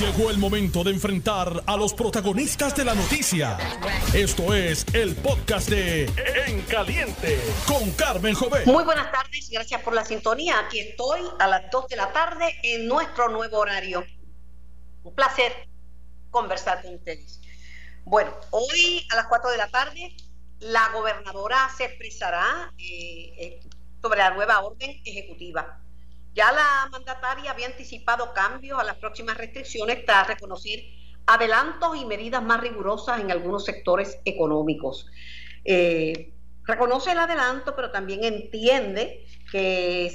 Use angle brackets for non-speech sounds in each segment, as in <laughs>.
Llegó el momento de enfrentar a los protagonistas de la noticia. Esto es el podcast de En Caliente con Carmen Jovet. Muy buenas tardes, gracias por la sintonía. Aquí estoy a las 2 de la tarde en nuestro nuevo horario. Un placer conversar con ustedes. Bueno, hoy a las 4 de la tarde la gobernadora se expresará eh, eh, sobre la nueva orden ejecutiva. Ya la mandataria había anticipado cambios a las próximas restricciones tras reconocer adelantos y medidas más rigurosas en algunos sectores económicos. Eh, reconoce el adelanto, pero también entiende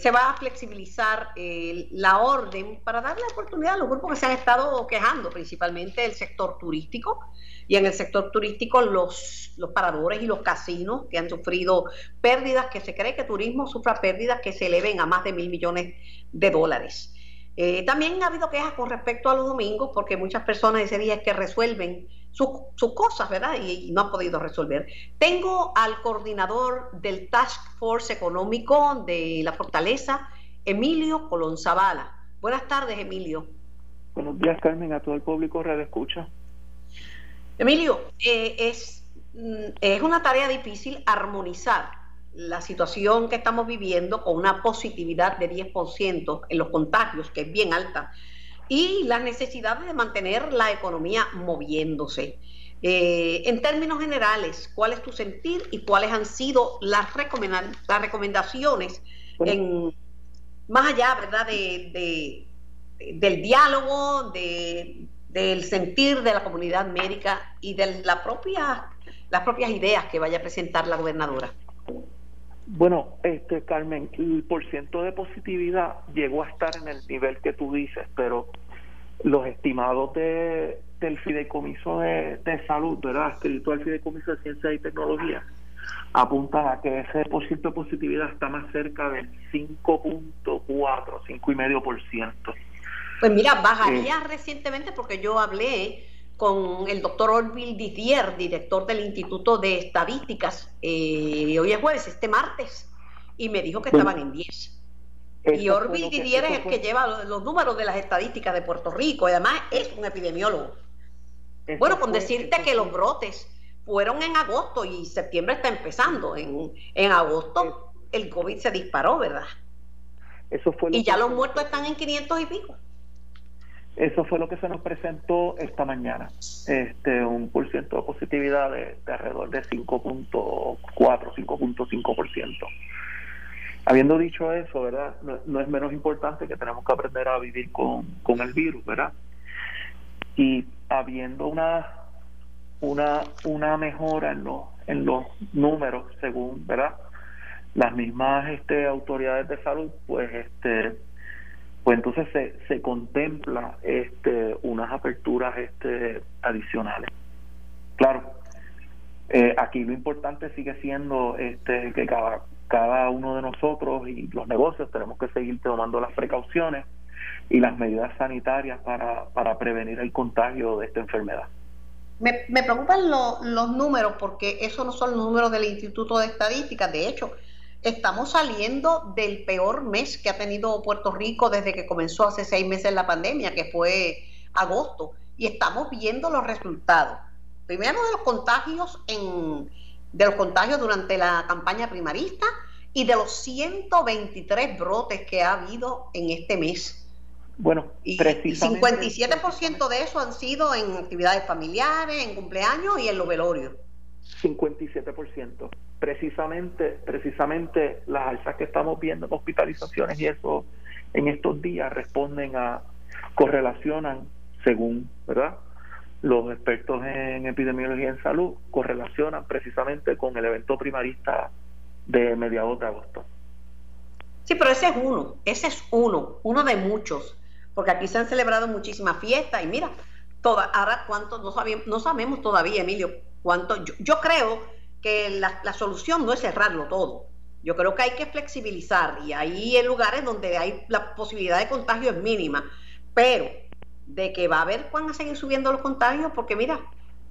se va a flexibilizar eh, la orden para darle oportunidad a los grupos que se han estado quejando, principalmente el sector turístico, y en el sector turístico los, los paradores y los casinos que han sufrido pérdidas, que se cree que turismo sufra pérdidas que se eleven a más de mil millones de dólares. Eh, también ha habido quejas con respecto a los domingos, porque muchas personas ese día es que resuelven sus cosas, ¿verdad? Y, no han podido resolver. Tengo al coordinador del Task Force Económico de la Fortaleza, Emilio Colón Zavala. Buenas tardes, Emilio. Buenos días, Carmen, a todo el público Radio Escucha. Emilio, eh, es, mm, es una tarea difícil armonizar la situación que estamos viviendo con una positividad de 10% en los contagios, que es bien alta, y las necesidades de mantener la economía moviéndose. Eh, en términos generales, ¿cuál es tu sentir y cuáles han sido las, las recomendaciones en, más allá ¿verdad? De, del diálogo, de, del sentir de la comunidad médica y de la propia, las propias ideas que vaya a presentar la gobernadora? Bueno, este Carmen, el porciento de positividad llegó a estar en el nivel que tú dices, pero los estimados de, del Fideicomiso de, Salud, ¿verdad? Escrito al Fideicomiso de Ciencia y Tecnología, apuntan a que ese porciento de positividad está más cerca del 5.4, 5,5%. Pues mira, bajaría eh, recientemente porque yo hablé con el doctor Orville Didier, director del Instituto de Estadísticas, eh, hoy es jueves, este martes, y me dijo que estaban en 10. Y Orville Didier es el que lleva los números de las estadísticas de Puerto Rico, y además es un epidemiólogo. bueno, con decirte que los brotes fueron en agosto y septiembre está empezando. En, en agosto el COVID se disparó, ¿verdad? Eso fue y ya los muertos están en 500 y pico. Eso fue lo que se nos presentó esta mañana, este un por ciento de positividad de, alrededor de 5.4, 5.5%. Habiendo dicho eso, ¿verdad? No, es menos importante que tenemos que aprender a vivir con, con el virus, ¿verdad? Y habiendo una una una mejora en los en los números según, ¿verdad? Las mismas este autoridades de salud, pues este pues entonces se, se contempla este, unas aperturas este, adicionales. Claro, eh, aquí lo importante sigue siendo este, que cada, cada uno de nosotros y los negocios tenemos que seguir tomando las precauciones y las medidas sanitarias para, para prevenir el contagio de esta enfermedad. Me, me preocupan los números porque esos no son números del Instituto de Estadística, de hecho, estamos saliendo del peor mes que ha tenido Puerto Rico desde que comenzó hace seis meses la pandemia, que fue agosto, y estamos viendo los resultados. Primero de los contagios en, de los contagios durante la campaña primarista y de los 123 brotes que ha habido en este mes. Bueno, y, precisamente, y 57% de eso han sido en actividades familiares, en cumpleaños y en los velorios. 57% precisamente, precisamente las alzas que estamos viendo en hospitalizaciones y eso en estos días responden a, correlacionan, según, ¿verdad? Los expertos en epidemiología en salud correlacionan precisamente con el evento primarista de mediados de agosto. Sí, pero ese es uno, ese es uno, uno de muchos, porque aquí se han celebrado muchísimas fiestas y mira, toda, ahora cuánto, no, sabemos, no sabemos todavía, Emilio, cuánto, yo, yo creo que la, solución no es cerrarlo todo. Yo creo que hay que flexibilizar y hay lugares donde hay la posibilidad de contagio es mínima, pero de que va a haber van a seguir subiendo los contagios porque mira,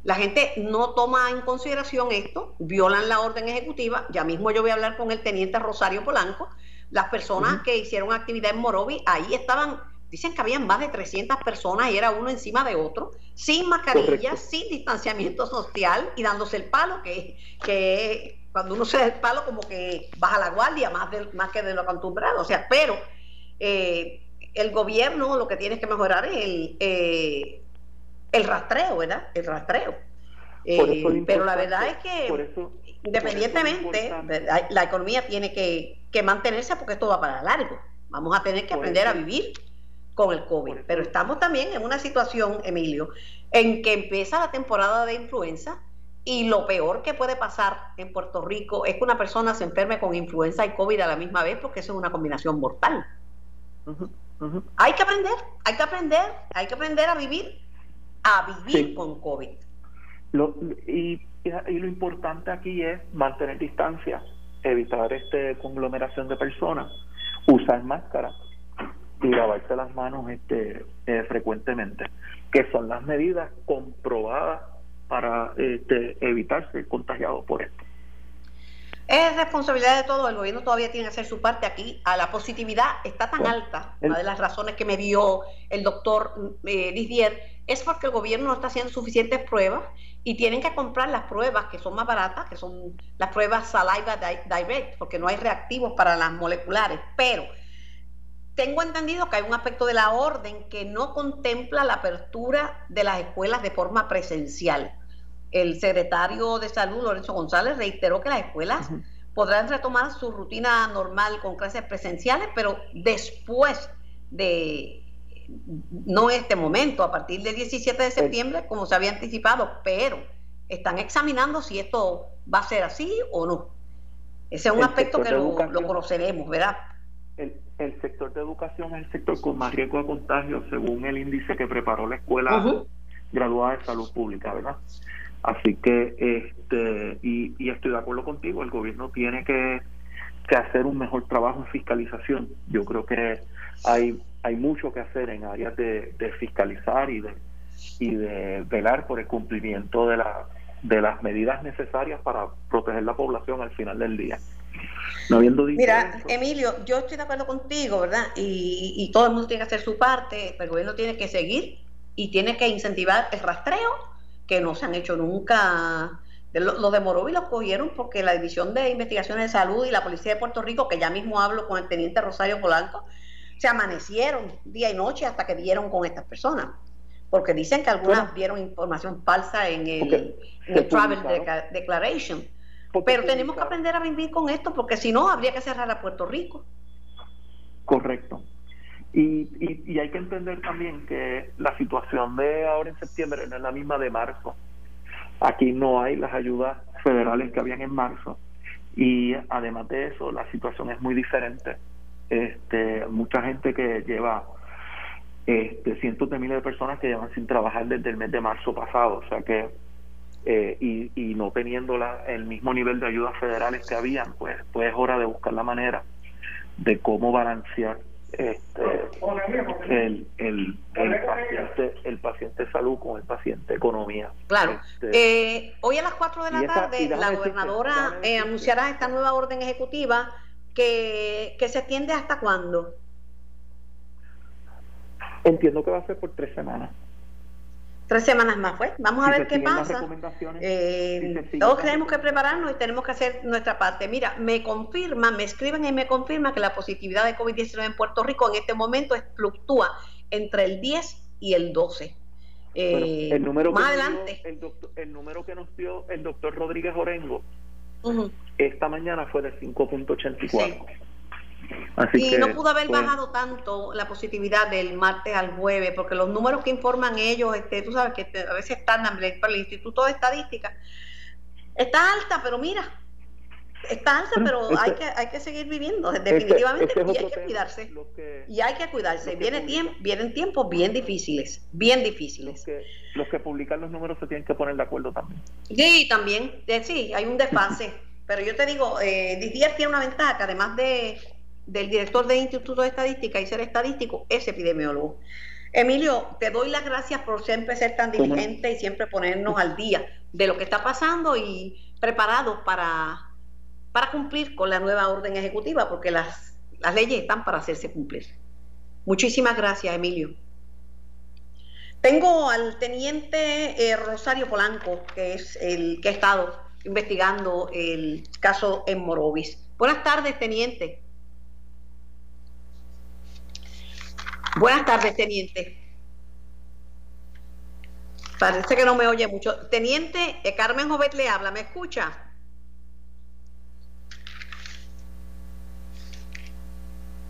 la gente no toma en consideración esto, violan la orden ejecutiva, ya mismo yo voy a hablar con el teniente Rosario Polanco, las personas que hicieron actividad en Morovi, ahí estaban dicen que habían más de 300 personas y era uno encima de otro, sin mascarilla, sin distanciamiento social y dándose el palo, que, que cuando uno se da el palo como que baja la guardia más, de, más que de lo acostumbrado. O sea, pero eh, el gobierno lo que tiene que mejorar es el, eh, el rastreo, ¿verdad? El rastreo. Eh, pero la verdad es que independientemente, la economía tiene que, que mantenerse porque esto va para largo. Vamos a tener que aprender a vivir con el COVID. Pero estamos también en una situación, Emilio, en que empieza la temporada de influenza y lo peor que puede pasar en Puerto Rico es que una persona se enferme con influenza y COVID a la misma vez porque eso es una combinación mortal. Hay que aprender, hay que aprender, hay que aprender a vivir, a vivir con COVID. y, y, lo importante aquí es mantener distancia, evitar este conglomeración de personas, usar máscara y lavarse las manos este eh, frecuentemente, que son las medidas comprobadas para este, evitar ser contagiado por esto. Es responsabilidad de todo, el gobierno todavía tiene que hacer su parte aquí. A la positividad está tan alta, una de las razones que me dio el doctor eh, Didier, es porque el gobierno no está haciendo suficientes pruebas y tienen que comprar las pruebas que son más baratas, que son las pruebas saliva direct, porque no hay reactivos para las moleculares. Pero tengo entendido que hay un aspecto de la orden que no contempla la apertura de las escuelas de forma presencial el secretario de Salud, Lorenzo González, reiteró que las escuelas podrán retomar su rutina normal con clases presenciales, pero después de, no este momento, a partir del 17 de septiembre, como se había anticipado, pero están examinando si esto va a ser así o no. Ese es un aspecto que lo, conoceremos, ¿verdad? El, el, sector de educación es el sector con más riesgo de contagio, según el índice que preparó la escuela graduada de salud pública, ¿verdad? Así que, este, y, estoy de acuerdo contigo, el gobierno tiene que, hacer un mejor trabajo en fiscalización. Yo creo que hay, hay mucho que hacer en áreas de, fiscalizar y de, y de velar por el cumplimiento de, la, de las medidas necesarias para proteger la población al final del día. No habiendo Mira, Emilio, yo estoy de acuerdo contigo, ¿verdad? Y, y todo el mundo tiene que hacer su parte, pero el gobierno tiene que seguir y tiene que incentivar el rastreo que no se han hecho nunca. Los de Morovi los cogieron porque la División de Investigaciones de Salud y la Policía de Puerto Rico, que ya mismo hablo con el teniente Rosario Polanco, se amanecieron día y noche hasta que dieron con estas personas. Porque dicen que algunas dieron información falsa en el, Travel Declaration. Pero tenemos que aprender a vivir con esto porque si no, habría que cerrar a Puerto Rico. Correcto. Y, y, hay que entender también que la situación de ahora en septiembre no es la misma de marzo. Aquí no hay las ayudas federales que habían en marzo. Y además de eso, la situación es muy diferente. Este, mucha gente que lleva este, cientos de miles de personas que llevan sin trabajar desde el mes de marzo pasado. O sea que, eh, y, y no teniendo la, el mismo nivel de ayudas federales que habían, pues, pues es hora de buscar la manera de cómo balancear este, el, el, el, paciente, el paciente salud con el paciente economía. Claro. Este, eh, hoy a las 4 de la tarde la gobernadora eh, anunciará esta nueva orden ejecutiva que, que se extiende hasta cuándo. Entiendo que va a ser por tres semanas tres semanas más, pues. Vamos a ver qué pasa. Eh, todos tenemos que prepararnos y tenemos que hacer nuestra parte. Mira, me confirma, me escriben y me confirma que la positividad de COVID-19 en Puerto Rico en este momento fluctúa entre el 10 y el 12. Eh, el número más adelante. el, número que nos dio el doctor Rodríguez Orengo esta mañana fue de 5.84 y no pudo haber pues, bajado tanto la positividad del martes al jueves, porque los números que informan ellos, este, tú sabes que a veces están para el Instituto de Estadística, está alta, pero mira, está alta, pero hay que hay que seguir viviendo, definitivamente, y hay que cuidarse. y hay que cuidarse. Viene tiempo, vienen tiempos bien difíciles, bien difíciles. Los que, publican los números se tienen que poner de acuerdo también. Sí, también, eh, sí, hay un desfase. pero yo te digo, eh, Didier tiene una ventaja, que además de del director del Instituto de Estadística y ser estadístico es epidemiólogo. Emilio, te doy las gracias por siempre ser tan diligente y siempre ponernos al día de lo que está pasando y preparados para, para cumplir con la nueva orden ejecutiva, porque las, las leyes están para hacerse cumplir. Muchísimas gracias, Emilio. Tengo al teniente eh, Rosario Polanco, que es el que ha estado investigando el caso en Morovis. Buenas tardes, teniente. Buenas tardes, teniente. Parece que no me oye mucho. Teniente, eh, Carmen Jovet le habla, ¿me escucha?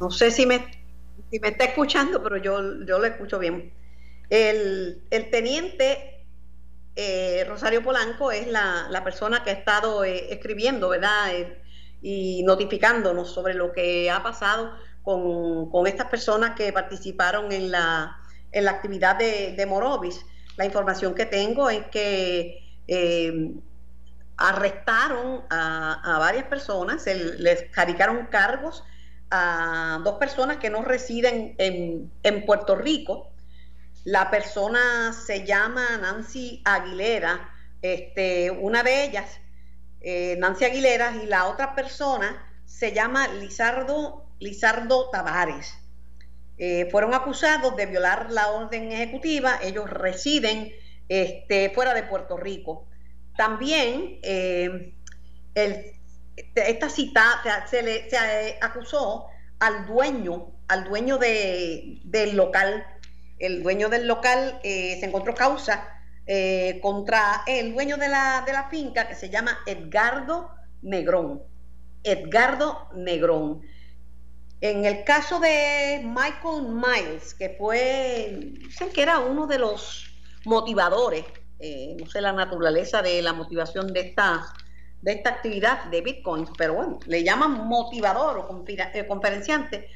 No sé si me, si me está escuchando, pero yo, yo lo escucho bien. El, teniente eh, Rosario Polanco es la, persona que ha estado eh, escribiendo, ¿verdad? y notificándonos sobre lo que ha pasado con, estas personas que participaron en la, en la actividad de, Morovis. La información que tengo es que eh, arrestaron a, varias personas, les radicaron cargos a dos personas que no residen en, Puerto Rico. La persona se llama Nancy Aguilera, este, una de ellas, eh, Nancy Aguilera, y la otra persona se llama Lizardo, Lizardo Tavares. Eh, fueron acusados de violar la orden ejecutiva, ellos residen este, fuera de Puerto Rico. También eh, esta cita se, le, eh, acusó al dueño, al dueño del local. El dueño del local se encontró causa contra el dueño de la, de la finca que se llama Edgardo Negrón. Edgardo Negrón. En el caso de Michael Miles, que fue, dicen que era uno de los motivadores, eh, no sé la naturaleza de la motivación de esta, de esta actividad de Bitcoin, pero bueno, le llaman motivador o eh, conferenciante.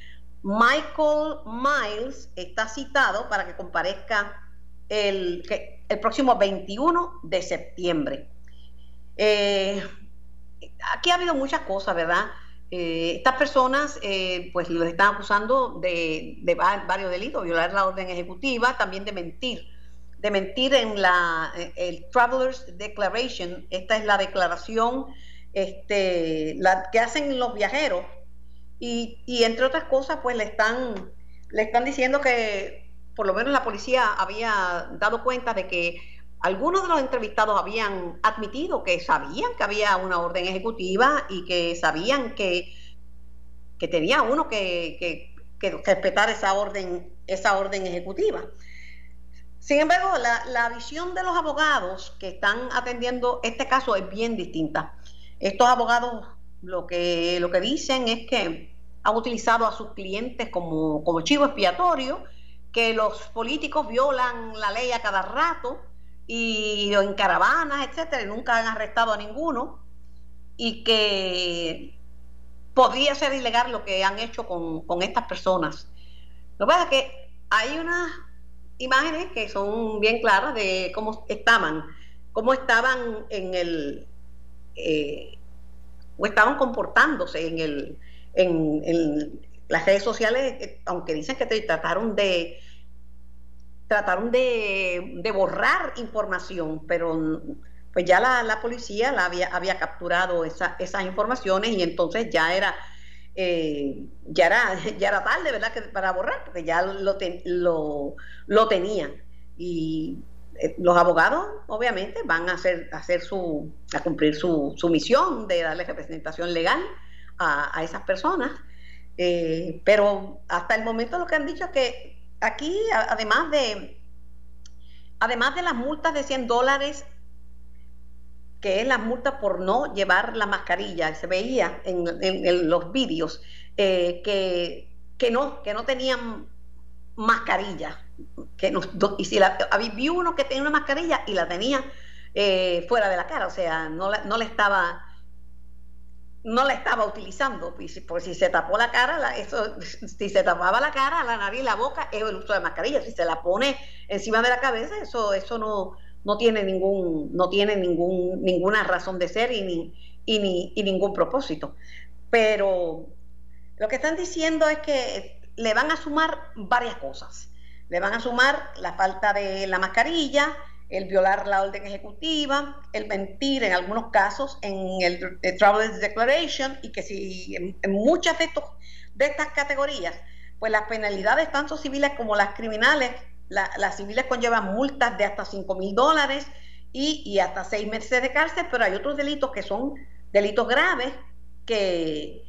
Michael Miles está citado para que comparezca el, el próximo 21 de septiembre. Eh, aquí ha habido muchas cosas, ¿verdad? Eh, estas personas, eh, pues los están acusando de, varios delitos, violar la orden ejecutiva, también de mentir, de mentir en la el Travelers Declaration. Esta es la declaración este, la, que hacen los viajeros y, y, entre otras cosas, pues le están le están diciendo que por lo menos la policía había dado cuenta de que algunos de los entrevistados habían admitido que sabían que había una orden ejecutiva y que sabían que, que tenía uno que, respetar esa orden, esa orden ejecutiva. Sin embargo, la, visión de los abogados que están atendiendo este caso es bien distinta. Estos abogados lo que, lo que dicen es que han utilizado a sus clientes como, como chivo expiatorio, que los políticos violan la ley a cada rato, y en caravanas, etcétera, y nunca han arrestado a ninguno, y que podría ser ilegal lo que han hecho con, estas personas. Lo que pasa es que hay unas imágenes que son bien claras de cómo estaban, cómo estaban en el eh, o estaban comportándose en el en, en, las redes sociales, eh, aunque dicen que trataron de trataron de, borrar información, pero pues ya la, policía la había, había capturado esas informaciones y entonces ya era, eh, ya era, <laughs> ya era tarde, ¿verdad? Que para borrar, porque ya lo, lo, lo tenían. Y eh, los abogados, obviamente, van a hacer, a hacer su, a cumplir su, su misión de darle representación legal a, esas personas. Eh, pero hasta el momento lo que han dicho es que aquí, además de, además de las multas de 100 dólares, que es la multa por no llevar la mascarilla, se veía en, los vídeos eh, que, no, que no tenían mascarilla. Que y si la, vi uno que tenía una mascarilla y la tenía eh, fuera de la cara, o sea, no, no le estaba no la estaba utilizando, por si se tapó la cara, eso, <laughs> si se tapaba la cara, la nariz, la boca, es el uso de mascarilla. Si se la pone encima de la cabeza, eso, eso no, no tiene ningún, no tiene ningún, ninguna razón de ser y ni, y ni y ningún propósito. Pero lo que están diciendo es que le van a sumar varias cosas. Le van a sumar la falta de la mascarilla, el violar la orden ejecutiva, el mentir en algunos casos en el, Travel Declaration y que si en, muchas de, estos, de estas categorías pues las penalidades, tanto civiles como las criminales, las civiles conllevan multas de hasta 5 mil dólares y, hasta seis meses de cárcel, pero hay otros delitos que son delitos graves que,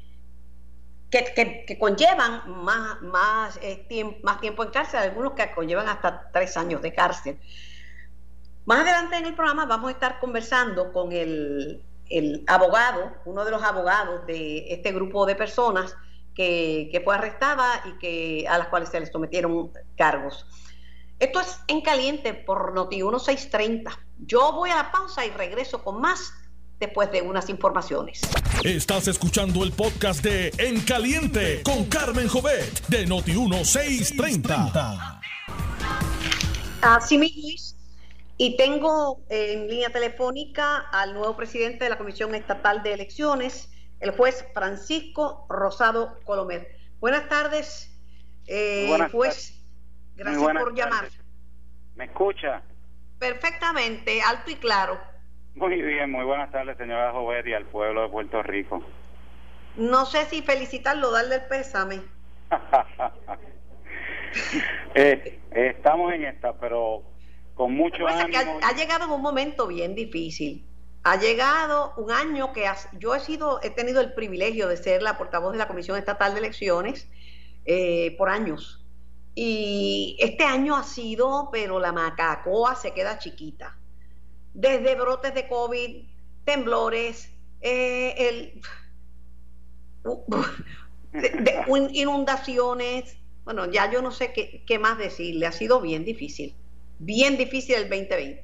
que, conllevan más, más, eh, más tiempo en cárcel, algunos que conllevan hasta tres años de cárcel. Más adelante en el programa vamos a estar conversando con el, el abogado, uno de los abogados de este grupo de personas que, que, fue arrestada y que, a las cuales se les sometieron cargos. Esto es en caliente por Noti 1630. Yo voy a la pausa y regreso con más después de unas informaciones. Estás escuchando el podcast de En Caliente con Carmen Jovet de Noti 1630. Así mismo y tengo en línea telefónica al nuevo presidente de la Comisión Estatal de Elecciones, el juez Francisco Rosado Colomer. Buenas tardes, eh, juez. Gracias por llamar. ¿Me escucha? Perfectamente, alto y claro. Muy bien, muy buenas tardes, señora Jovet y al pueblo de Puerto Rico. No sé si felicitarlo, darle el pésame. <laughs> Eh, estamos en esta, pero con mucho ánimo. ha, llegado en un momento bien difícil. Ha llegado un año que yo he sido, he tenido el privilegio de ser la portavoz de la Comisión Estatal de Elecciones eh, por años. Y este año ha sido, pero la macacoa se queda chiquita. Desde brotes de COVID, temblores, eh, <laughs> inundaciones. Bueno, ya yo no sé qué, qué más decirle. Ha sido bien difícil bien difícil el 2020.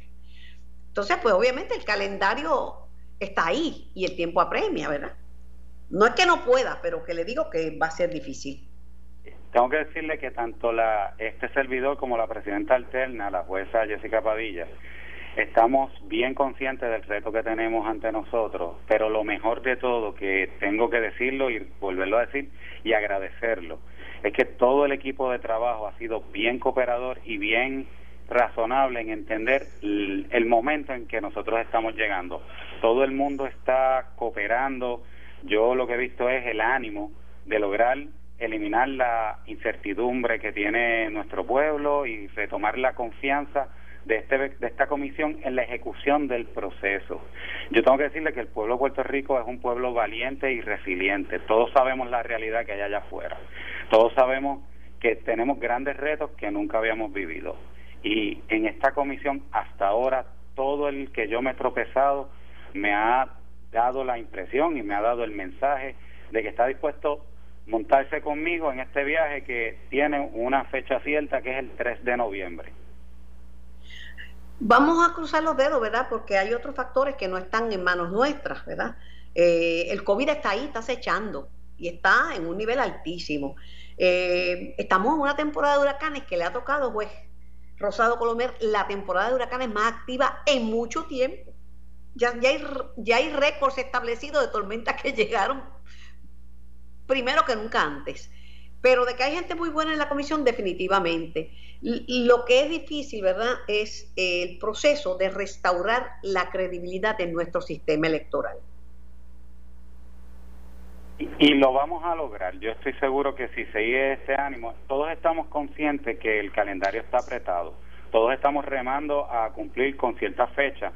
Entonces, pues obviamente el calendario está ahí y el tiempo apremia, ¿verdad? No es que no pueda, pero que le digo que va a ser difícil. Tengo que decirle que tanto la este servidor como la presidenta alterna, la jueza Jessica Padilla, estamos bien conscientes del reto que tenemos ante nosotros, pero lo mejor de todo, que tengo que decirlo y volverlo a decir y agradecerlo, es que todo el equipo de trabajo ha sido bien cooperador y bien razonable en entender el, momento en que nosotros estamos llegando. Todo el mundo está cooperando. Yo lo que he visto es el ánimo de lograr eliminar la incertidumbre que tiene nuestro pueblo y retomar la confianza de, este, de esta comisión en la ejecución del proceso. Yo tengo que decirle que el pueblo de Puerto Rico es un pueblo valiente y resiliente. Todos sabemos la realidad que hay allá afuera. Todos sabemos que tenemos grandes retos que nunca habíamos vivido. Y en esta comisión, hasta ahora, todo el que yo me he tropezado me ha dado la impresión y me ha dado el mensaje de que está dispuesto a montarse conmigo en este viaje que tiene una fecha cierta que es el 3 de noviembre. Vamos a cruzar los dedos, ¿verdad? Porque hay otros factores que no están en manos nuestras, ¿verdad? Eh, el COVID está ahí, está acechando y está en un nivel altísimo. Eh, estamos en una temporada de huracanes que le ha tocado, pues, Rosado Colomer, la temporada de huracanes más activa en mucho tiempo. Ya, hay, ya hay récords establecidos de tormentas que <laughs> llegaron primero que nunca antes. Pero de que hay gente muy buena en la comisión, definitivamente. Lo que es difícil, ¿verdad?, es el proceso de restaurar la credibilidad en nuestro sistema electoral. Y lo vamos a lograr. Yo estoy seguro que si sigue ese ánimo, todos estamos conscientes que el calendario está apretado. Todos estamos remando a cumplir con ciertas fechas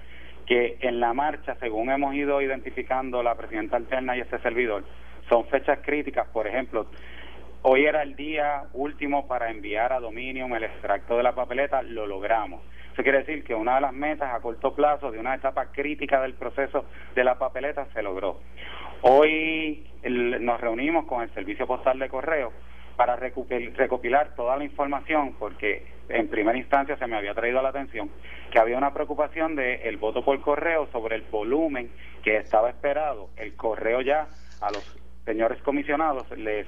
que en la marcha, según hemos ido identificando la presidenta alterna y este servidor, son fechas críticas. Por ejemplo, hoy era el día último para enviar a Dominium el extracto de la papeleta, lo logramos. Eso quiere decir que una de las metas a corto plazo de una etapa crítica del proceso de la papeleta se logró. Hoy nos reunimos con el Servicio Postal de Correo para recopilar toda la información, porque en primera instancia se me había traído la atención que había una preocupación del el voto por correo sobre el volumen que estaba esperado. El correo ya a los señores comisionados les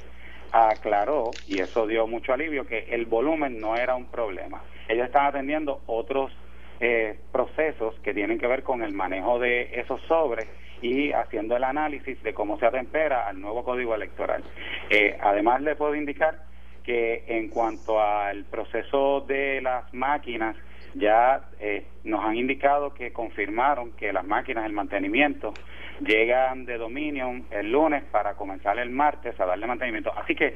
aclaró, y eso dio mucho alivio, que el volumen no era un problema. Ellos están atendiendo otros eh, procesos que tienen que ver con el manejo de esos sobres y haciendo el análisis de cómo se atempera al nuevo código electoral. Eh, además, le puedo indicar que en cuanto al proceso de las máquinas, ya eh, nos han indicado que confirmaron que las máquinas, el mantenimiento, llegan de Dominion el lunes para comenzar el martes a darle mantenimiento. Así que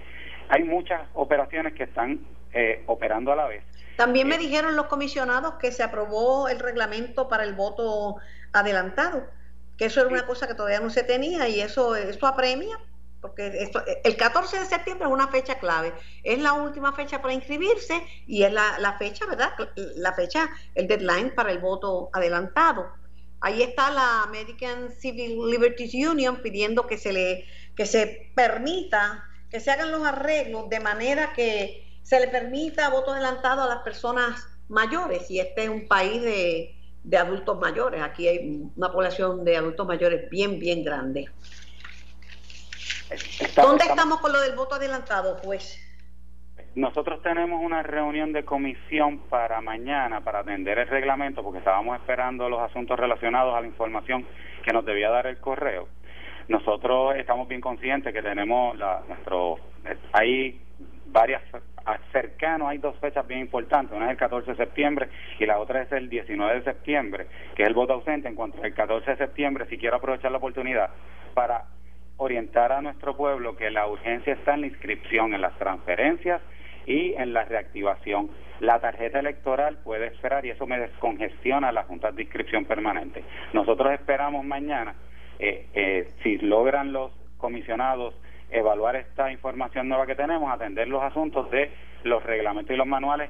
hay muchas operaciones que están eh, operando a la vez. También me dijeron los comisionados que se aprobó el reglamento para el voto adelantado, que eso era una cosa que todavía no se tenía y eso, eso apremia porque el 14 de septiembre es una fecha clave, es la última fecha para inscribirse y es la, fecha, ¿verdad? La fecha, el deadline para el voto adelantado. Ahí está la American Civil Liberties Union pidiendo que se le que se permita que se hagan los arreglos de manera que se le permita voto adelantado a las personas mayores y este es un país de, de adultos mayores. Aquí hay una población de adultos mayores bien, bien grande. ¿Dónde estamos con lo del voto adelantado, juez? Nosotros tenemos una reunión de comisión para mañana para atender el reglamento porque estábamos esperando los asuntos relacionados a la información que nos debía dar el correo. Nosotros estamos bien conscientes que tenemos la, nuestro hay varias cercanos hay dos fechas bien importantes, una es el 14 de septiembre y la otra es el 19 de septiembre, que es el voto ausente. En cuanto al 14 de septiembre, si quiero aprovechar la oportunidad para orientar a nuestro pueblo que la urgencia está en la inscripción, en las transferencias y en la reactivación. La tarjeta electoral puede esperar y eso me descongestiona las juntas de inscripción permanente. Nosotros esperamos mañana, eh, eh, si logran los comisionados evaluar esta información nueva que tenemos, atender los asuntos de los reglamentos y los manuales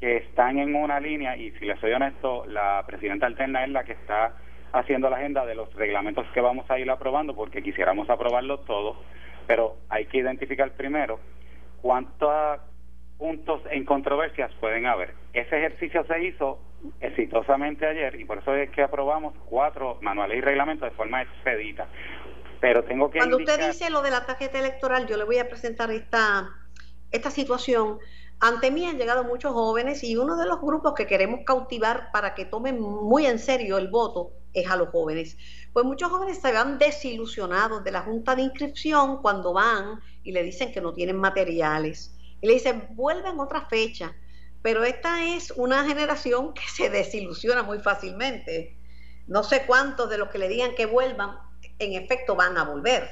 que están en una línea y si les soy honesto, la presidenta alterna es la que está haciendo la agenda de los reglamentos que vamos a ir aprobando porque quisiéramos aprobarlos todos, pero hay que identificar primero cuántos puntos en controversias pueden haber. Ese ejercicio se hizo exitosamente ayer y por eso es que aprobamos cuatro manuales y reglamentos de forma expedita. Pero tengo que Cuando usted dice lo de la tarjeta electoral, yo le voy a presentar esta esta situación ante mí han llegado muchos jóvenes y uno de los grupos que queremos cautivar para que tomen muy en serio el voto es a los jóvenes. Pues muchos jóvenes se van desilusionados de la junta de inscripción cuando van y le dicen que no tienen materiales. Y le dicen, vuelven otra fecha. Pero esta es una generación que se desilusiona muy fácilmente. No sé cuántos de los que le digan que vuelvan, en efecto van a volver.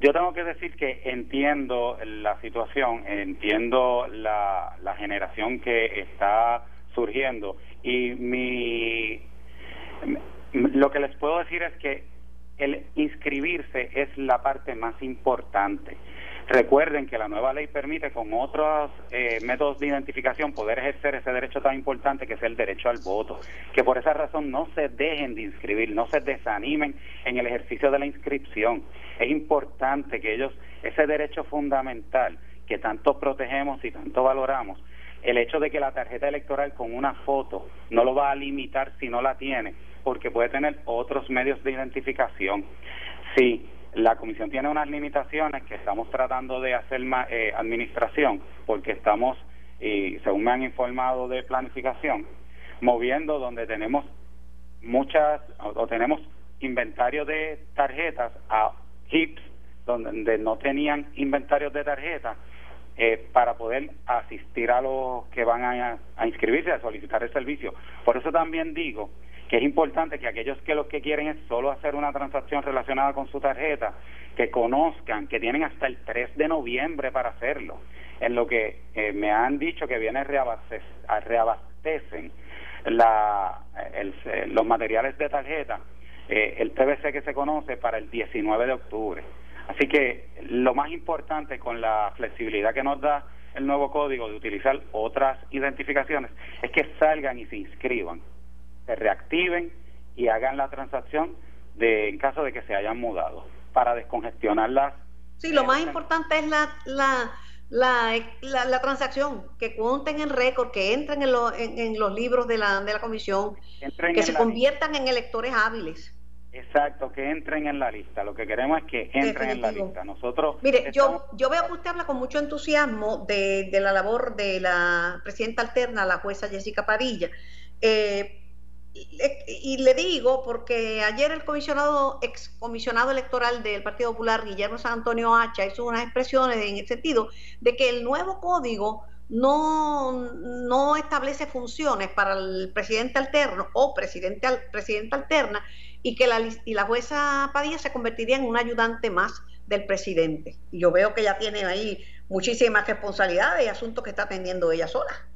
Yo tengo que decir que entiendo la situación, entiendo la, la generación que está surgiendo y mi lo que les puedo decir es que el inscribirse es la parte más importante. Recuerden que la nueva ley permite con otros eh, métodos de identificación poder ejercer ese derecho tan importante que es el derecho al voto. Que por esa razón no se dejen de inscribir, no se desanimen en el ejercicio de la inscripción. Es importante que ellos, ese derecho fundamental que tanto protegemos y tanto valoramos, el hecho de que la tarjeta electoral con una foto no lo va a limitar si no la tiene, porque puede tener otros medios de identificación. Sí, la comisión tiene unas limitaciones que estamos tratando de hacer eh, administración, porque estamos, y según me han informado de planificación, moviendo donde tenemos muchas, o, tenemos inventario de tarjetas a HIPs, donde no tenían inventarios de tarjetas, eh, para poder asistir a los que van a inscribirse, a solicitar el servicio. Por eso también digo que es importante que aquellos que lo que quieren es solo hacer una transacción relacionada con su tarjeta, que conozcan que tienen hasta el 3 de noviembre para hacerlo. En lo que eh, me han dicho que viene reabastecen la, los materiales de tarjeta, eh, el TBC que se conoce para el 19 de octubre. Así que lo más importante con la flexibilidad que nos da el nuevo código de utilizar otras identificaciones es que salgan y se inscriban se reactiven y hagan la transacción de en caso de que se hayan mudado para descongestionarlas. Sí, lo más importante es la, la, la, la, transacción, que cuenten en récord, que entren en, en, los libros de la, de la comisión, que se conviertan en electores hábiles. Exacto, que entren en la lista. Lo que queremos es que entren en la lista. Nosotros. Mire, yo, yo veo que usted habla con mucho entusiasmo de, de la labor de la presidenta alterna, la jueza Jessica Padilla. Eh, y le digo porque ayer el comisionado, ex comisionado electoral del Partido Popular, Guillermo San Antonio Hacha, hizo unas expresiones en el sentido de que el nuevo código no, no establece funciones para el presidente alterno o presidente, presidenta alterna y que la, y la jueza Padilla se convertiría en un ayudante más del presidente. Y yo veo que ella tiene ahí muchísimas responsabilidades y asuntos que está atendiendo ella sola.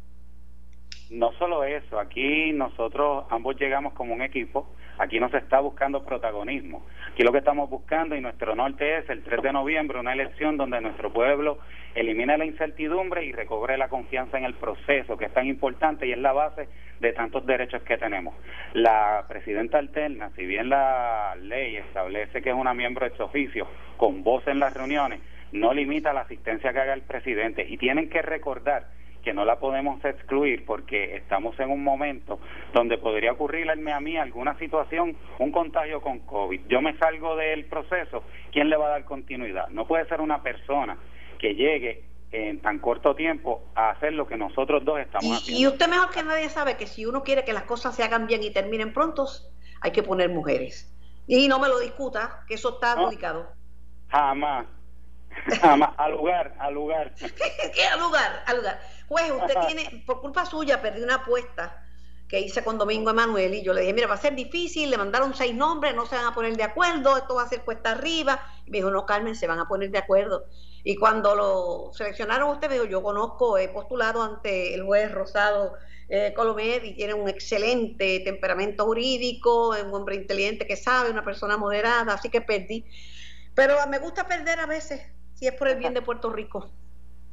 No solo eso, aquí nosotros ambos llegamos como un equipo, aquí no se está buscando protagonismo, aquí lo que estamos buscando y nuestro norte es el 3 de noviembre, una elección donde nuestro pueblo elimine la incertidumbre y recobre la confianza en el proceso, que es tan importante y es la base de tantos derechos que tenemos. La presidenta alterna, si bien la ley establece que es una miembro de su oficio con voz en las reuniones, no limita la asistencia que haga el presidente y tienen que recordar que no la podemos excluir porque estamos en un momento donde podría ocurrirme a mí alguna situación, un contagio con COVID. Yo me salgo del proceso, ¿quién le va a dar continuidad? No puede ser una persona que llegue en tan corto tiempo a hacer lo que nosotros dos estamos haciendo. Y usted mejor que nadie sabe que si uno quiere que las cosas se hagan bien y terminen prontos, hay que poner mujeres. Y no me lo discuta, que eso está adjudicado. Jamás. <laughs> Jamás. al lugar, al lugar. <laughs> ¿Qué al lugar? Al lugar. Pues usted tiene, por culpa suya, perdí una apuesta que hice con Domingo Emanuel y yo le dije, mira, va a ser difícil, le mandaron seis nombres, no se van a poner de acuerdo, esto va a ser cuesta arriba. Y me dijo, no, Carmen, se van a poner de acuerdo. Y cuando lo seleccionaron usted, me dijo, yo conozco, he postulado ante el juez Rosado eh, Colomet y tiene un excelente temperamento jurídico, es un hombre inteligente que sabe, una persona moderada, así que perdí. Pero me gusta perder a veces, si es por el bien de Puerto Rico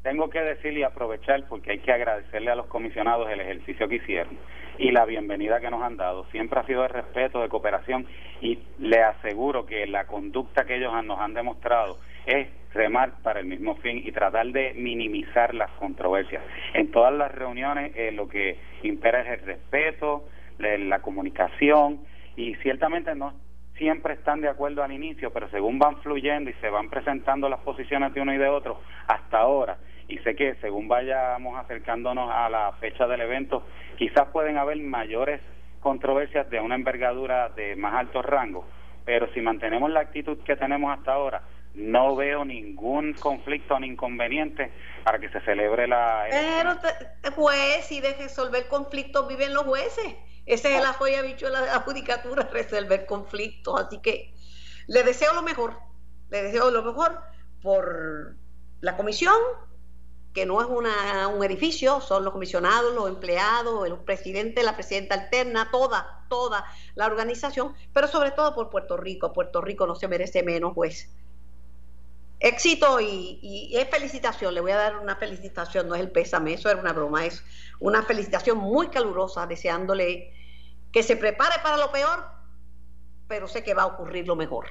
tengo que decirle y aprovechar porque hay que agradecerle a los comisionados el ejercicio que hicieron y la bienvenida que nos han dado. Siempre ha sido de respeto, de cooperación y le aseguro que la conducta que ellos nos han demostrado es remar para el mismo fin y tratar de minimizar las controversias. En todas las reuniones eh, lo que impera es el respeto, la comunicación y ciertamente no siempre están de acuerdo al inicio, pero según van fluyendo y se van presentando las posiciones de uno y de otro hasta ahora, y sé que según vayamos acercándonos a la fecha del evento, quizás pueden haber mayores controversias de una envergadura de más alto rango, pero si mantenemos la actitud que tenemos hasta ahora, no veo ningún conflicto ni inconveniente para que se celebre la elección. Pero juez y de resolver conflictos viven los jueces. Ese es el joya bicho de la judicatura, <laughs> resolver conflictos. Así que le deseo lo mejor, le deseo lo mejor por la comisión, que no es una, un edificio, son los comisionados, los empleados, el presidente, la presidenta alterna, toda, toda la organización, pero sobre todo por Puerto Rico. Puerto Rico no se merece menos, pues. Éxito y, y, es felicitación, le voy a dar una felicitación, no es el pésame, eso era una broma, es una felicitación muy calurosa, deseándole que se prepare para lo peor, pero sé que va a ocurrir lo mejor.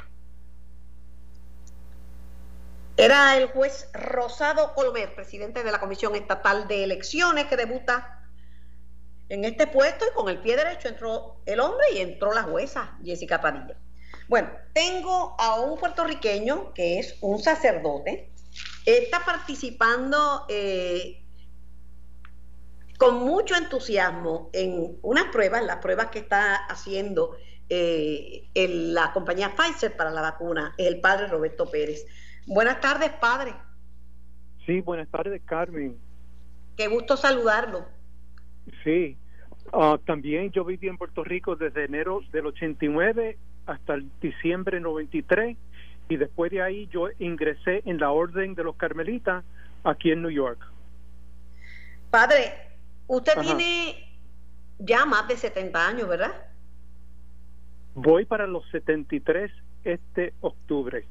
Era el juez Rosado Colmer, presidente de la Comisión Estatal de Elecciones, que debuta en este puesto y con el pie derecho entró el hombre y entró la jueza Jessica Padilla. Bueno, tengo a un puertorriqueño que es un sacerdote, está participando eh, con mucho entusiasmo en unas pruebas, las pruebas que está haciendo eh, la compañía Pfizer para la vacuna, el padre Roberto Pérez. Buenas tardes, padre. Sí, buenas tardes, Carmen. Qué gusto saludarlo. Sí, ah, también yo viví en Puerto Rico desde enero del 89 hasta el diciembre 93 y después de ahí yo ingresé en la Orden de los Carmelitas aquí en New York. Padre, usted tiene ya más de 70 años, ¿verdad? Voy para los 73 este octubre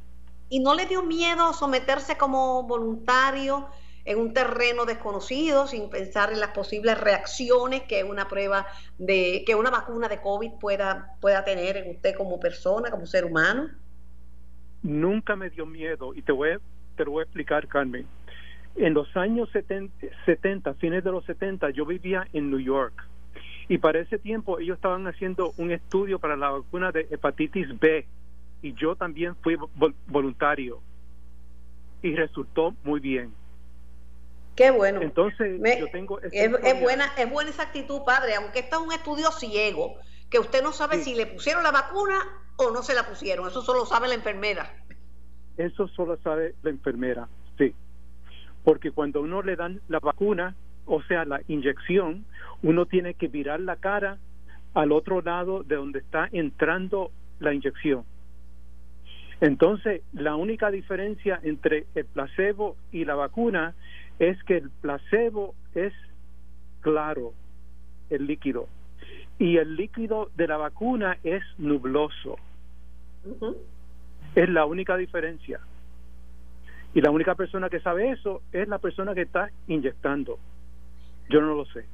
y no le dio miedo someterse como voluntario en un terreno desconocido sin pensar en las posibles reacciones que una prueba de que una vacuna de COVID pueda pueda tener en usted como persona, como ser humano? Nunca me dio miedo y te voy te lo voy a explicar, Carmen. En los años 70, 70, fines de los 70, yo vivía en New York y para ese tiempo ellos estaban haciendo un estudio para la vacuna de hepatitis B y yo también fui voluntario y resultó muy bien. Qué bueno. Entonces, yo tengo es, buena es buena esa actitud, padre, aunque está un estudio ciego, que usted no sabe si le pusieron la vacuna o no se la pusieron, eso solo sabe la enfermera. Eso solo sabe la enfermera, sí. Porque cuando uno le dan la vacuna, o sea, la inyección, uno tiene que virar la cara al otro lado de donde está entrando la inyección. Entonces, la única diferencia entre el placebo y la vacuna es que el placebo es claro, el líquido, y el líquido de la vacuna es nubloso. Es la única diferencia. Y la única persona que sabe eso es la persona que está inyectando. Yo no lo sé.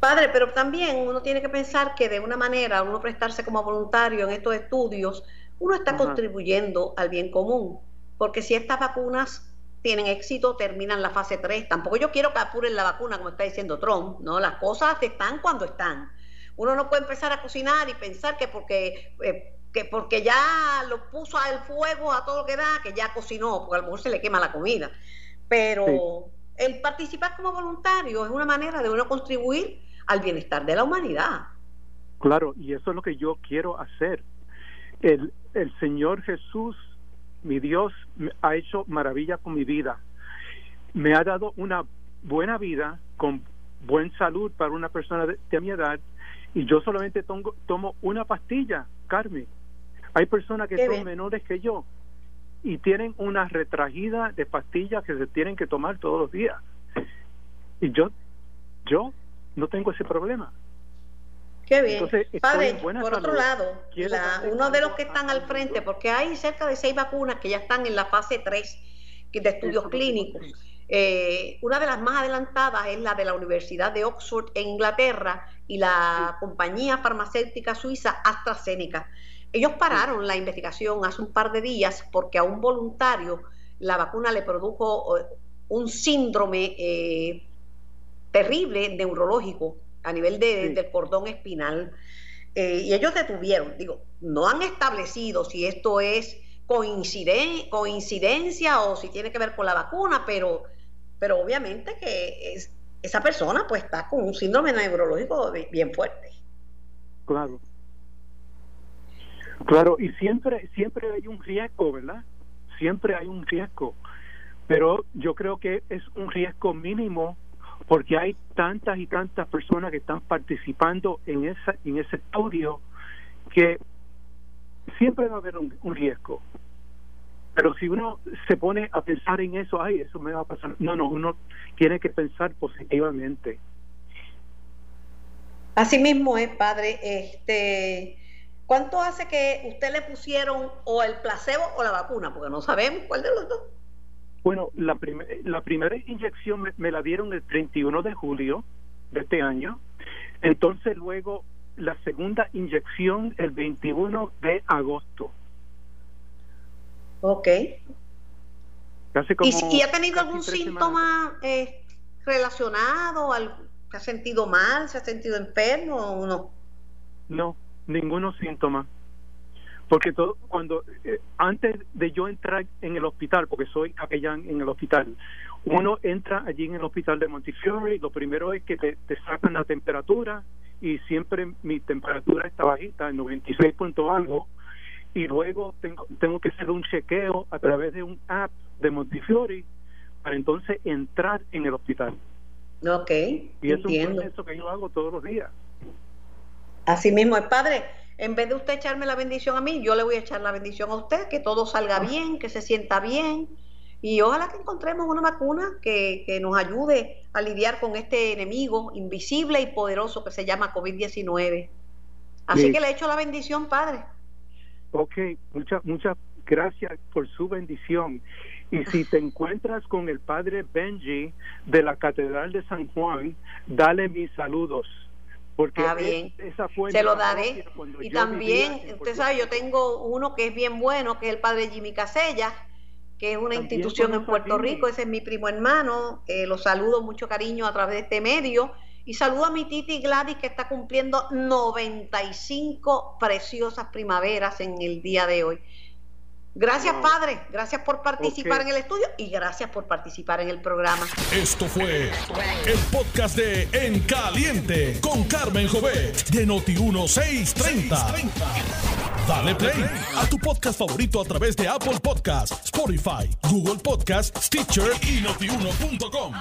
Padre, pero también uno tiene que pensar que de una manera, uno prestarse como voluntario en estos estudios, uno está contribuyendo al bien común. Porque si estas vacunas tienen éxito, terminan la fase 3. Tampoco yo quiero que apuren la vacuna, como está diciendo Trump, ¿no? Las cosas están cuando están. Uno no puede empezar a cocinar y pensar que porque, eh, que porque ya lo puso al fuego a todo lo que da, que ya cocinó, porque a lo mejor se le quema la comida. Pero el participar como voluntario es una manera de uno contribuir al bienestar de la humanidad. Claro, y eso es lo que yo quiero hacer. El, el Señor Jesús, mi Dios, ha hecho maravilla con mi vida. Me ha dado una buena vida con buen salud para una persona de, mi edad y yo solamente tomo, tomo una pastilla, Carmen. Hay personas que son menores que yo y tienen una retragida de pastillas que se tienen que tomar todos los días. Y yo, yo no tengo ese problema. Qué bien. Padre, por otro lado, uno de los que están al frente, porque hay cerca de seis vacunas que ya están en la fase 3 de estudios clínicos. Eh, una de las más adelantadas es la de la Universidad de Oxford en Inglaterra y la compañía farmacéutica suiza AstraZeneca. Ellos pararon la investigación hace un par de días porque a un voluntario la vacuna le produjo eh, un síndrome eh, terrible neurológico a nivel de, del cordón espinal. Eh, y ellos detuvieron, digo, no han establecido si esto es coincidencia o si tiene que ver con la vacuna, pero, pero obviamente que es, esa persona pues está con un síndrome neurológico bien fuerte. Claro. Claro, y siempre, siempre hay un riesgo, ¿verdad? Siempre hay un riesgo. Pero yo creo que es un riesgo mínimo porque hay tantas y tantas personas que están participando en esa en ese estudio que siempre va a haber un, riesgo pero si uno se pone a pensar en eso ay eso me va a pasar no no uno tiene que pensar positivamente así mismo es padre este ¿Cuánto hace que usted le pusieron o el placebo o la vacuna? Porque no sabemos cuál de los dos. Bueno, la, la primera inyección me, la dieron el 31 de julio de este año. Entonces luego la segunda inyección el 21 de agosto. Ok. ¿Y, ha tenido algún síntoma eh, relacionado? ¿Se ha sentido mal? ¿Se ha sentido enfermo o no? No, ninguno síntoma porque todo, cuando eh, antes de yo entrar en el hospital, porque soy capellán en el hospital, uno entra allí en el hospital de Montefiore, lo primero es que te, sacan la temperatura y siempre mi temperatura está bajita, en 96 punto algo, y luego tengo, tengo que hacer un chequeo a través de un app de Montefiore para entonces entrar en el hospital. Ok, y es eso que yo hago todos los días. Así mismo es, padre en vez de usted echarme la bendición a mí, yo le voy a echar la bendición a usted, que todo salga bien, que se sienta bien. Y ojalá que encontremos una vacuna que, nos ayude a lidiar con este enemigo invisible y poderoso que se llama COVID-19. Así que le echo la bendición, Padre. Ok, muchas muchas gracias por su bendición. Y si te encuentras con el Padre Benji de la Catedral de San Juan, dale mis saludos. Porque Está bien. se lo daré. Y también, usted sabe, yo tengo uno que es bien bueno, que es el padre Jimmy Casella, que es una institución en Puerto Rico, ese es mi primo hermano, eh, lo saludo mucho cariño a través de este medio. Y saludo a mi Titi Gladys que está cumpliendo 95 preciosas primaveras en el día de hoy. Gracias, Padre. Gracias por participar en el estudio y gracias por participar en el programa. Esto fue el podcast de En Caliente con Carmen Jovet de Noti1630. Dale play a tu podcast favorito a través de Apple Podcasts, Spotify, Google Podcasts, Stitcher y notiuno.com.